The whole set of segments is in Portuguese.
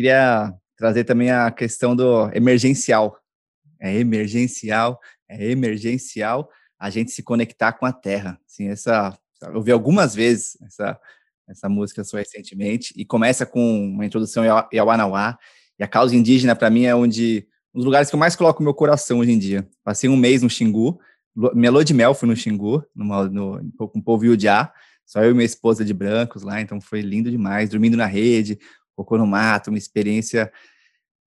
queria trazer também a questão do emergencial. É emergencial, é emergencial a gente se conectar com a terra. Assim, essa, eu ouvi algumas vezes essa, essa música só recentemente, e começa com uma introdução em Awanawá, e a causa indígena, para mim, é onde um dos lugares que eu mais coloco meu coração hoje em dia. Passei um mês no Xingu, minha de mel foi no Xingu, numa, no, com o povo Yudiá, só eu e minha esposa de brancos lá, então foi lindo demais, dormindo na rede, cocô no mato, uma experiência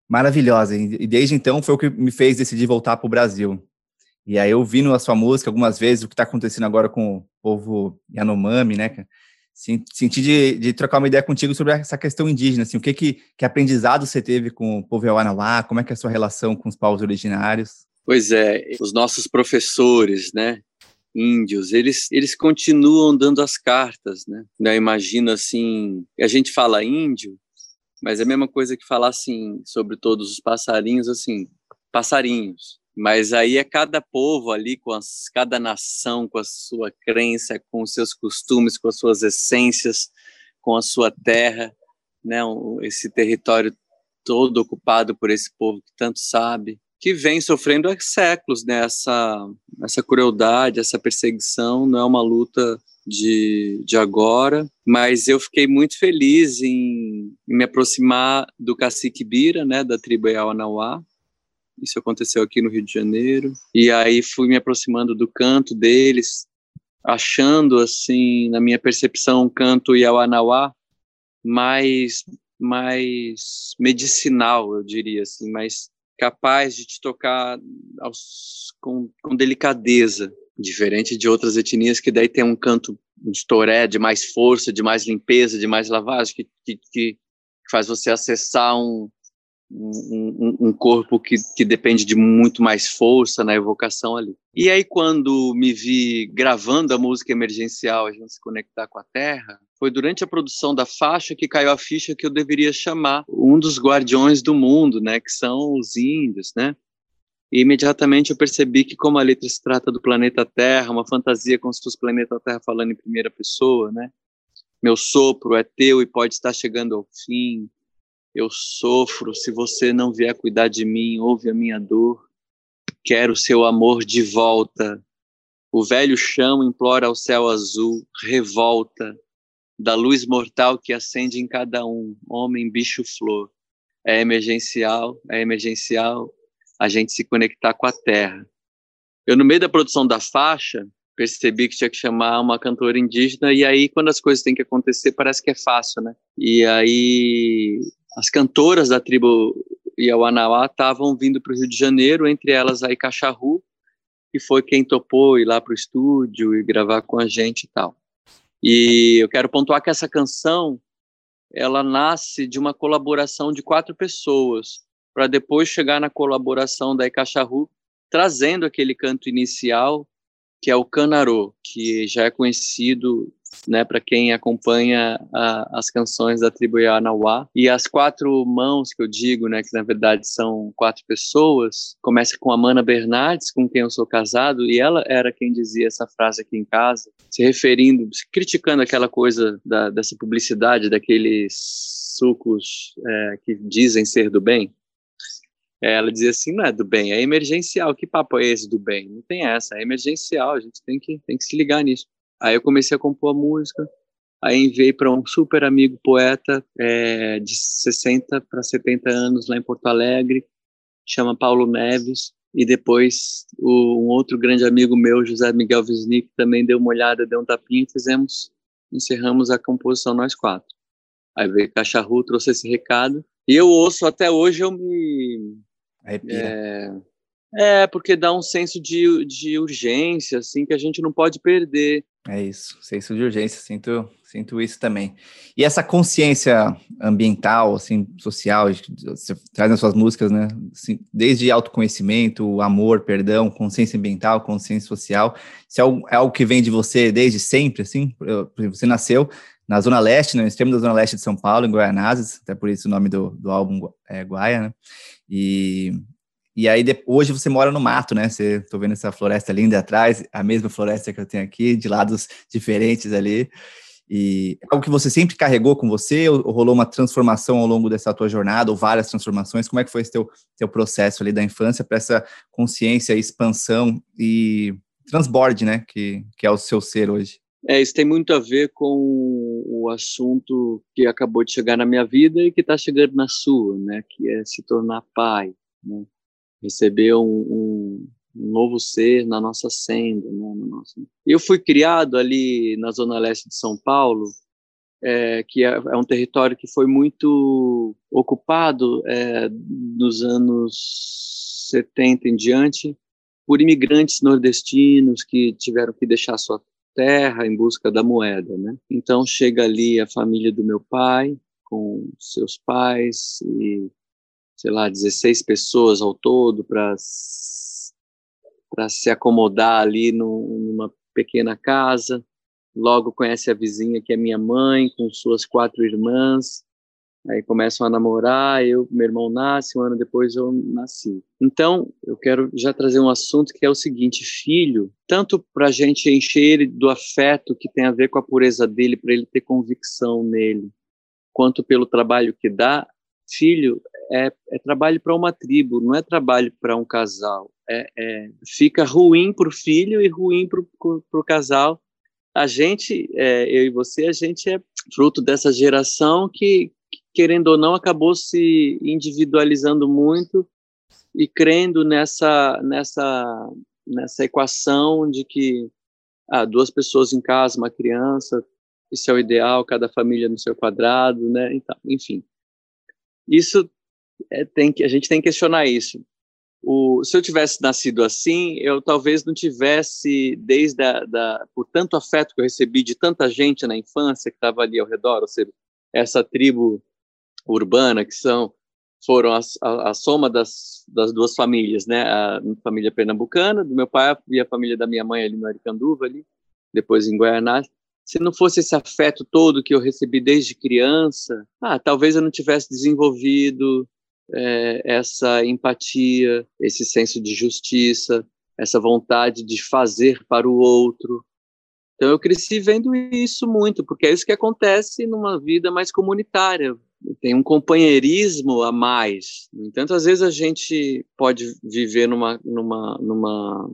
maravilhosa. E desde então foi o que me fez decidir voltar para o Brasil. E aí, ouvindo a sua música algumas vezes, o que está acontecendo agora com o povo Yanomami, né? Senti de, de, trocar uma ideia contigo sobre essa questão indígena, assim, o que, que, que aprendizado você teve com o povo Yawanawá, como é que é a sua relação com os povos originários? Pois é, os nossos professores, né, índios, eles, eles continuam dando as cartas, né? Eu imagino assim, a gente fala índio, mas é a mesma coisa que falar assim sobre todos os passarinhos, assim, passarinhos. Mas aí é cada povo ali, com as, cada nação com a sua crença, com os seus costumes, com as suas essências, com a sua terra, né? Esse território todo ocupado por esse povo que tanto sabe, que vem sofrendo há séculos né? essa, essa crueldade, essa perseguição. Não é uma luta de, de agora, mas eu fiquei muito feliz em, em me aproximar do cacique Bira, né, da tribo Yawanawá, isso aconteceu aqui no Rio de Janeiro. E aí fui me aproximando do canto deles, achando, assim, na minha percepção, um canto Yawanawá mais, mais medicinal, eu diria assim, mais capaz de te tocar aos, com, com delicadeza, diferente de outras etnias que daí tem um canto de toré, de mais força, de mais limpeza, de mais lavagem, que, que, que faz você acessar um, um, um, corpo que, que depende de muito mais força na evocação ali. E aí, quando me vi gravando a música emergencial, a gente se conectar com a Terra, foi durante a produção da faixa que caiu a ficha que eu deveria chamar um dos guardiões do mundo, né, que são os índios, né? E imediatamente eu percebi que como a letra se trata do planeta Terra, uma fantasia com se fosse planeta Terra falando em primeira pessoa, né? Meu sopro é teu e pode estar chegando ao fim eu sofro, se você não vier cuidar de mim, ouve a minha dor. Quero seu amor de volta. O velho chão implora ao céu azul, revolta da luz mortal que acende em cada um, homem, bicho, flor. É emergencial, é emergencial a gente se conectar com a terra. Eu, no meio da produção da faixa, percebi que tinha que chamar uma cantora indígena, e aí, quando as coisas têm que acontecer, parece que é fácil, né? E aí, as cantoras da tribo Iauanauá estavam vindo para o Rio de Janeiro, entre elas a Icacharru, que foi quem topou ir lá para o estúdio e gravar com a gente e tal. E eu quero pontuar que essa canção, ela nasce de uma colaboração de quatro pessoas, para depois chegar na colaboração da Icacharru, trazendo aquele canto inicial, que é o Canarô, que já é conhecido né, para quem acompanha a, as canções da tribo Yanauá. E as quatro mãos que eu digo, né, que na verdade são quatro pessoas, começa com a Mana Bernardes, com quem eu sou casado, e ela era quem dizia essa frase aqui em casa, se referindo, criticando aquela coisa da, dessa publicidade, daqueles sucos é, que dizem ser do bem. Ela dizia assim, não é do bem, é emergencial. Que papo é esse do bem? Não tem essa, é emergencial, a gente tem que, tem que se ligar nisso. Aí eu comecei a compor a música, aí enviei para um super amigo poeta é, de 60 para 70 anos lá em Porto Alegre, chama Paulo Neves, e depois o, um outro grande amigo meu, José Miguel Wisnik, também deu uma olhada, deu um tapinha e fizemos, encerramos a composição nós quatro. Aí veio Cacharru, trouxe esse recado, e eu ouço até hoje, eu me... É, é, porque dá um senso de, de urgência, assim, que a gente não pode perder. É isso, senso de urgência, sinto, sinto isso também. E essa consciência ambiental, assim, social, você traz nas suas músicas, né? Assim, desde autoconhecimento, amor, perdão, consciência ambiental, consciência social, isso é algo, é algo que vem de você desde sempre, assim? Você nasceu na Zona Leste, no extremo da Zona Leste de São Paulo, em Guaianazes, até por isso o nome do, do álbum é Guaia, né? E e aí, hoje você mora no mato, né? Você, tô vendo essa floresta linda atrás, a mesma floresta que eu tenho aqui, de lados diferentes ali. E é algo que você sempre carregou com você, ou, rolou uma transformação ao longo dessa tua jornada, ou várias transformações? Como é que foi esse teu, teu processo ali da infância para essa consciência, expansão e transborde, né, que, que é o seu ser hoje? É, isso tem muito a ver com o assunto que acabou de chegar na minha vida e que está chegando na sua, né, que é se tornar pai, né? receber um, um, novo ser na nossa senda, né, no nosso... Eu fui criado ali na zona leste de São Paulo, é, que é, é, um território que foi muito ocupado é, nos anos 70 em diante por imigrantes nordestinos que tiveram que deixar sua terra em busca da moeda, né? Então chega ali a família do meu pai com seus pais e sei lá 16 pessoas ao todo para para se acomodar ali numa pequena casa. Logo conhece a vizinha que é minha mãe, com suas quatro irmãs. Aí começam a namorar, eu, meu irmão nasce, um ano depois eu nasci. Então, eu quero já trazer um assunto que é o seguinte: filho, tanto para a gente encher ele do afeto que tem a ver com a pureza dele, para ele ter convicção nele, quanto pelo trabalho que dá, filho é, é trabalho para uma tribo, não é trabalho para um casal é, é, fica ruim para o filho e ruim para o casal. A gente, é, eu e você, a gente é fruto dessa geração que, querendo ou não, acabou se individualizando muito e crendo nessa, nessa, nessa equação de que ah, duas pessoas em casa, uma criança, isso é o ideal, cada família no seu quadrado, né? Então, enfim, isso é, tem que a gente tem que questionar isso o, se eu tivesse nascido assim, eu talvez não tivesse, desde a, da, por tanto afeto que eu recebi de tanta gente na infância que estava ali ao redor, ou seja, essa tribo urbana que são foram a, a, soma das, das duas famílias, né? A, família pernambucana do meu pai e a família da minha mãe ali no Aricanduva ali, depois em Guaraná. Se não fosse esse afeto todo que eu recebi desde criança, ah, talvez eu não tivesse desenvolvido é, essa empatia, esse senso de justiça, essa vontade de fazer para o outro. Então eu cresci vendo isso muito, porque é isso que acontece numa vida mais comunitária. Tem um companheirismo a mais. No entanto, às vezes a gente pode viver numa, numa, numa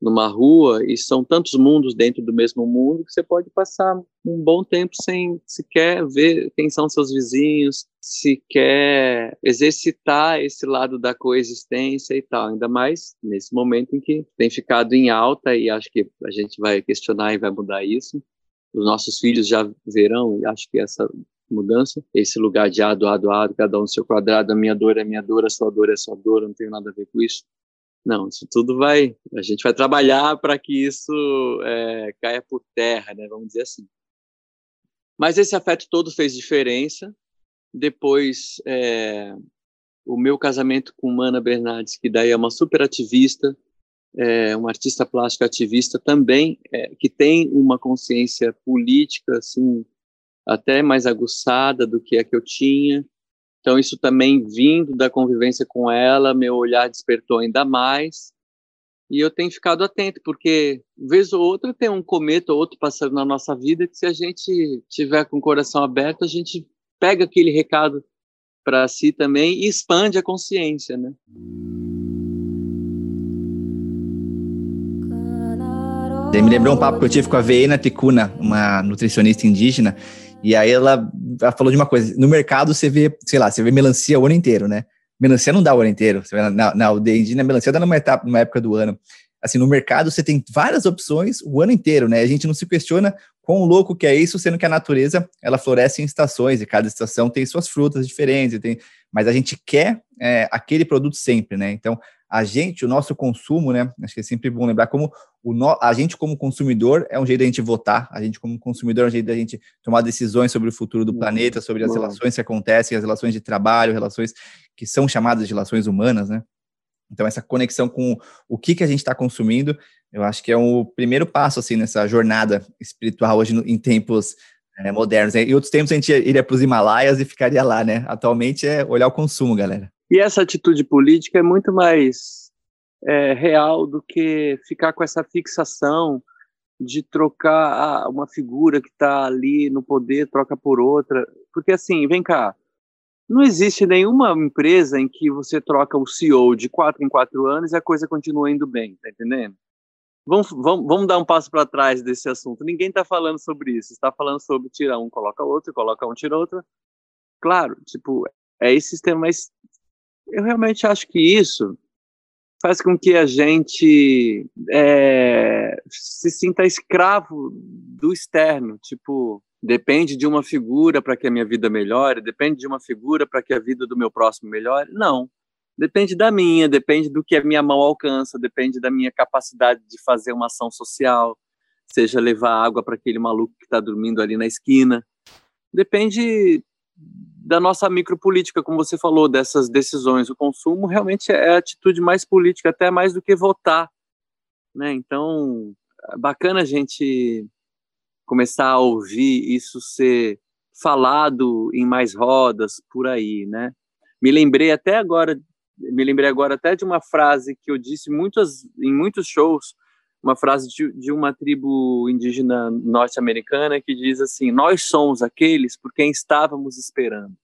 numa rua e são tantos mundos dentro do mesmo mundo que você pode passar um bom tempo sem sequer ver quem são seus vizinhos, sequer exercitar esse lado da coexistência e tal, ainda mais nesse momento em que tem ficado em alta e acho que a gente vai questionar e vai mudar isso. Os nossos filhos já verão, e acho que essa mudança, esse lugar de ado, ado, cada um no seu quadrado, a minha dor é minha dor, a sua dor é sua dor, não tem nada a ver com isso. Não, isso tudo vai. A gente vai trabalhar para que isso é, caia por terra, né? Vamos dizer assim. Mas esse afeto todo fez diferença. Depois, é, o meu casamento com Mana Bernardes, que daí é uma super ativista, é, uma artista plástica ativista também, é, que tem uma consciência política, assim, até mais aguçada do que a que eu tinha. Então, isso também vindo da convivência com ela, meu olhar despertou ainda mais. E eu tenho ficado atento, porque vez ou outra tem um cometa ou outro passando na nossa vida que se a gente tiver com o coração aberto, a gente pega aquele recado para si também e expande a consciência, né? Me lembrou um papo que eu tive com a Veena Ticuna, uma nutricionista indígena, e aí ela, ela, falou de uma coisa: no mercado você vê, sei lá, você vê melancia o ano inteiro, né? Melancia não dá o ano inteiro. Você vê na, na indígena, melancia dá numa etapa, numa época do ano. Assim, no mercado você tem várias opções o ano inteiro, né? A gente não se questiona quão louco que é isso, sendo que a natureza ela floresce em estações e cada estação tem suas frutas diferentes, tem, mas a gente quer é, aquele produto sempre, né? Então a gente, o nosso consumo, né? Acho que é sempre bom lembrar como o no, a gente, como consumidor, é um jeito da gente votar, a gente, como consumidor, é um jeito da gente tomar decisões sobre o futuro do planeta, sobre as relações que acontecem, as relações de trabalho, relações que são chamadas de relações humanas, né? Então, essa conexão com o que, que a gente está consumindo, eu acho que é o primeiro passo, assim, nessa jornada espiritual hoje no, em tempos é, modernos. Né? Em outros tempos, a gente iria para os Himalaias e ficaria lá, né? Atualmente é olhar o consumo, galera. E essa atitude política é muito mais é, real do que ficar com essa fixação de trocar uma figura que está ali no poder, troca por outra. Porque, assim, vem cá, não existe nenhuma empresa em que você troca o CEO de quatro em quatro anos e a coisa continua indo bem, tá entendendo? Vamos, vamos, vamos dar um passo para trás desse assunto. Ninguém está falando sobre isso. Está falando sobre tirar um, coloca outro, coloca um, tira outro. Claro, tipo, é esse sistema, mas eu realmente acho que isso faz com que a gente é, se sinta escravo do externo. Tipo, depende de uma figura para que a minha vida melhore, depende de uma figura para que a vida do meu próximo melhore. Não. Depende da minha, depende do que a minha mão alcança, depende da minha capacidade de fazer uma ação social, seja levar água para aquele maluco que está dormindo ali na esquina. Depende da nossa micropolítica, como você falou, dessas decisões. O consumo realmente é a atitude mais política, até mais do que votar. Né? Então, é bacana a gente começar a ouvir isso ser falado em mais rodas por aí, né? Me lembrei até agora, me lembrei agora até de uma frase que eu disse muitas, em muitos shows, uma frase de, de uma tribo indígena norte-americana que diz assim: Nós somos aqueles por quem estávamos esperando.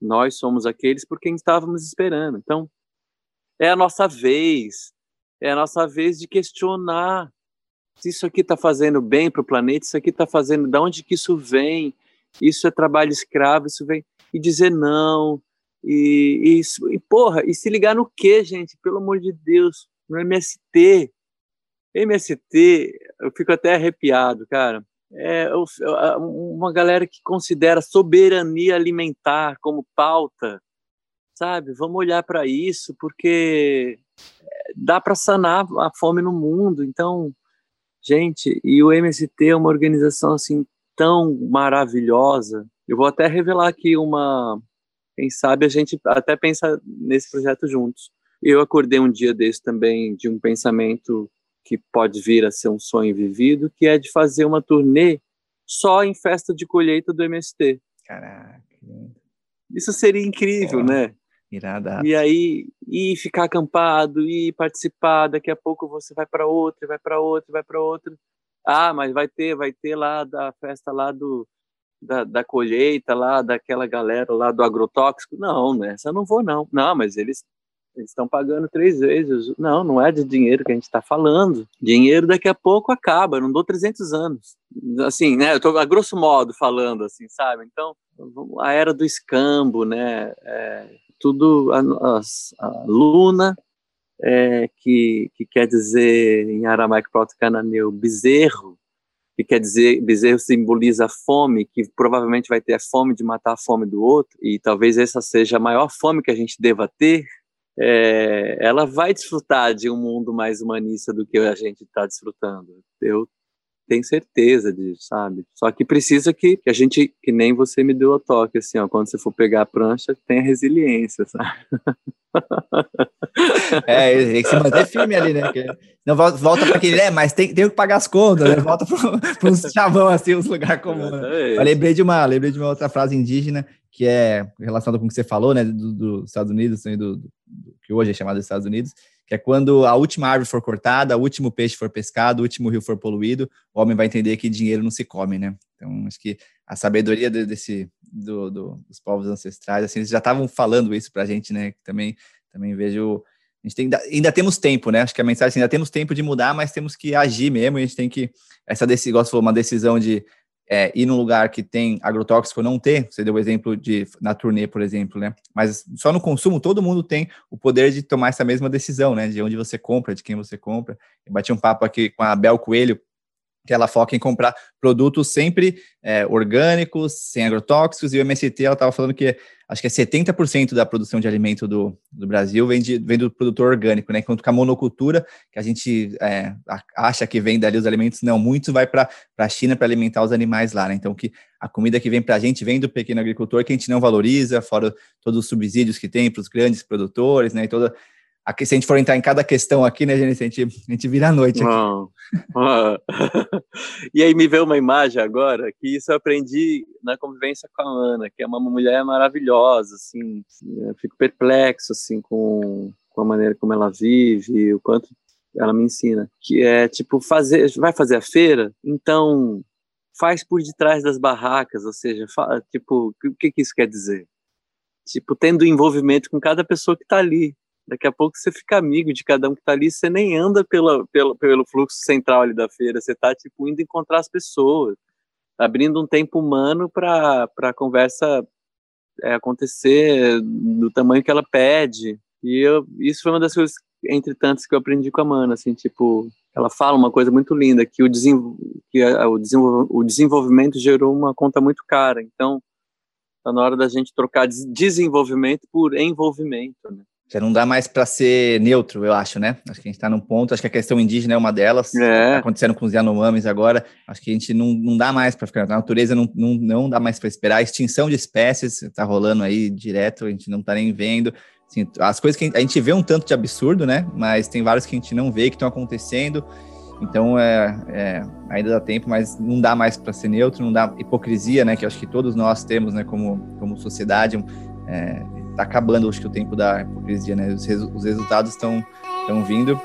Nós somos aqueles por quem estávamos esperando. Então, é a nossa vez, é a nossa vez de questionar se isso aqui está fazendo bem para o planeta, isso aqui está fazendo, de onde que isso vem? Isso é trabalho escravo, isso vem e dizer não e, e, e porra, e se ligar no que, gente? Pelo amor de Deus, no MST, MST, eu fico até arrepiado, cara. É uma galera que considera soberania alimentar como pauta, sabe? Vamos olhar para isso, porque é, dá para sanar a fome no mundo. Então, gente, e o MST é uma organização assim tão maravilhosa. Eu vou até revelar aqui uma, quem sabe a gente até pensa nesse projeto juntos. Eu acordei um dia desse também de um pensamento que pode vir a ser um sonho vivido, que é de fazer uma turnê só em festa de colheita do MST. Caraca. Isso seria incrível, né? Irada. E aí, e ficar acampado, e participar, daqui a pouco você vai para outra, vai para outra, vai para outra. Ah, mas vai ter, vai ter lá da festa lá do da, da colheita lá, daquela galera lá do agrotóxico. Não, nessa eu não vou não. Não, mas eles eles estão pagando três vezes. Não, não é de dinheiro que a gente está falando. Dinheiro daqui a pouco acaba, não dou 300 anos. Assim, né? Eu estou a grosso modo falando, assim, sabe? Então, a era do escambo, né? É, tudo, a, a, a Luna, é, que, que quer dizer em aramaico proto-cananeu bezerro, que quer dizer, bezerro simboliza fome, que provavelmente vai ter a fome de matar a fome do outro, e talvez essa seja a maior fome que a gente deva ter, é, ela vai desfrutar de um mundo mais humanista do que a gente está desfrutando. Eu tenho certeza disso, sabe? Só que precisa que, que, a gente, que nem você me deu o toque, assim, ó, quando você for pegar a prancha, tenha resiliência, sabe? É, tem que se manter firme ali, né? Porque não volta, volta para aquele, é, mas tem, tem que pagar as contas, né? Volta para uns chavão, assim, uns lugares comuns. Né? Eu lembrei de, uma, lembrei de uma outra frase indígena que é relacionada com o que você falou, né, dos do Estados Unidos, assim, do, do, que hoje é chamado dos Estados Unidos, que é quando a última árvore for cortada, o último peixe for pescado, o último rio for poluído, o homem vai entender que dinheiro não se come, né? Então, acho que a sabedoria desse, do, do, dos povos ancestrais, assim, eles já estavam falando isso para a gente, né? Também, também vejo a gente tem, ainda temos tempo, né? Acho que a mensagem assim, ainda temos tempo de mudar, mas temos que agir mesmo. A gente tem que essa decisão, falou, uma decisão de é, ir num lugar que tem agrotóxico não ter, você deu o exemplo de na turnê, por exemplo, né? Mas só no consumo todo mundo tem o poder de tomar essa mesma decisão, né? De onde você compra, de quem você compra. Eu bati um papo aqui com a Bel Coelho, que ela foca em comprar produtos sempre é, orgânicos, sem agrotóxicos, e o MST ela estava falando que acho que é 70% da produção de alimento do, do Brasil vem, de, vem do produtor orgânico, né? Enquanto que a monocultura, que a gente é, acha que vem dali os alimentos, não, muito vai para a China para alimentar os animais lá, né? Então, que a comida que vem para a gente vem do pequeno agricultor, que a gente não valoriza, fora todos os subsídios que tem para os grandes produtores, né? E toda Aqui, se a gente for entrar em cada questão aqui, né, gente, a gente, a gente vira a noite aqui. e aí me veio uma imagem agora, que isso eu aprendi na convivência com a Ana, que é uma mulher maravilhosa, assim, fico perplexo, assim, com, com a maneira como ela vive, o quanto ela me ensina, que é tipo fazer, vai fazer a feira, então faz por detrás das barracas, ou seja, tipo, o que, que isso quer dizer? Tipo, tendo envolvimento com cada pessoa que está ali. Daqui a pouco você fica amigo de cada um que está ali, você nem anda pela, pela, pelo fluxo central ali da feira, você está tipo indo encontrar as pessoas, abrindo um tempo humano para a conversa é, acontecer do tamanho que ela pede. E eu, isso foi uma das coisas entre tantas que eu aprendi com a Mana, assim, tipo, ela fala uma coisa muito linda, que o, desenvol que a, o, desenvol o desenvolvimento gerou uma conta muito cara, então tá na hora da gente trocar desenvolvimento por envolvimento, né? Já não dá mais para ser neutro, eu acho, né? Acho que a gente está num ponto, acho que a questão indígena é uma delas, é. Tá acontecendo com os Yanomamis agora, acho que a gente não, não dá mais para ficar, a natureza não, não, não dá mais para esperar, a extinção de espécies está rolando aí direto, a gente não está nem vendo, Assim, as coisas que a gente vê um tanto de absurdo, né? Mas tem vários que a gente não vê que estão acontecendo. Então, é, é, ainda dá tempo, mas não dá mais para ser neutro, não dá hipocrisia, né? Que eu acho que todos nós temos, né? Como, como sociedade, é, tá acabando, acho que o tempo da hipocrisia, né? Os, os resultados estão vindo.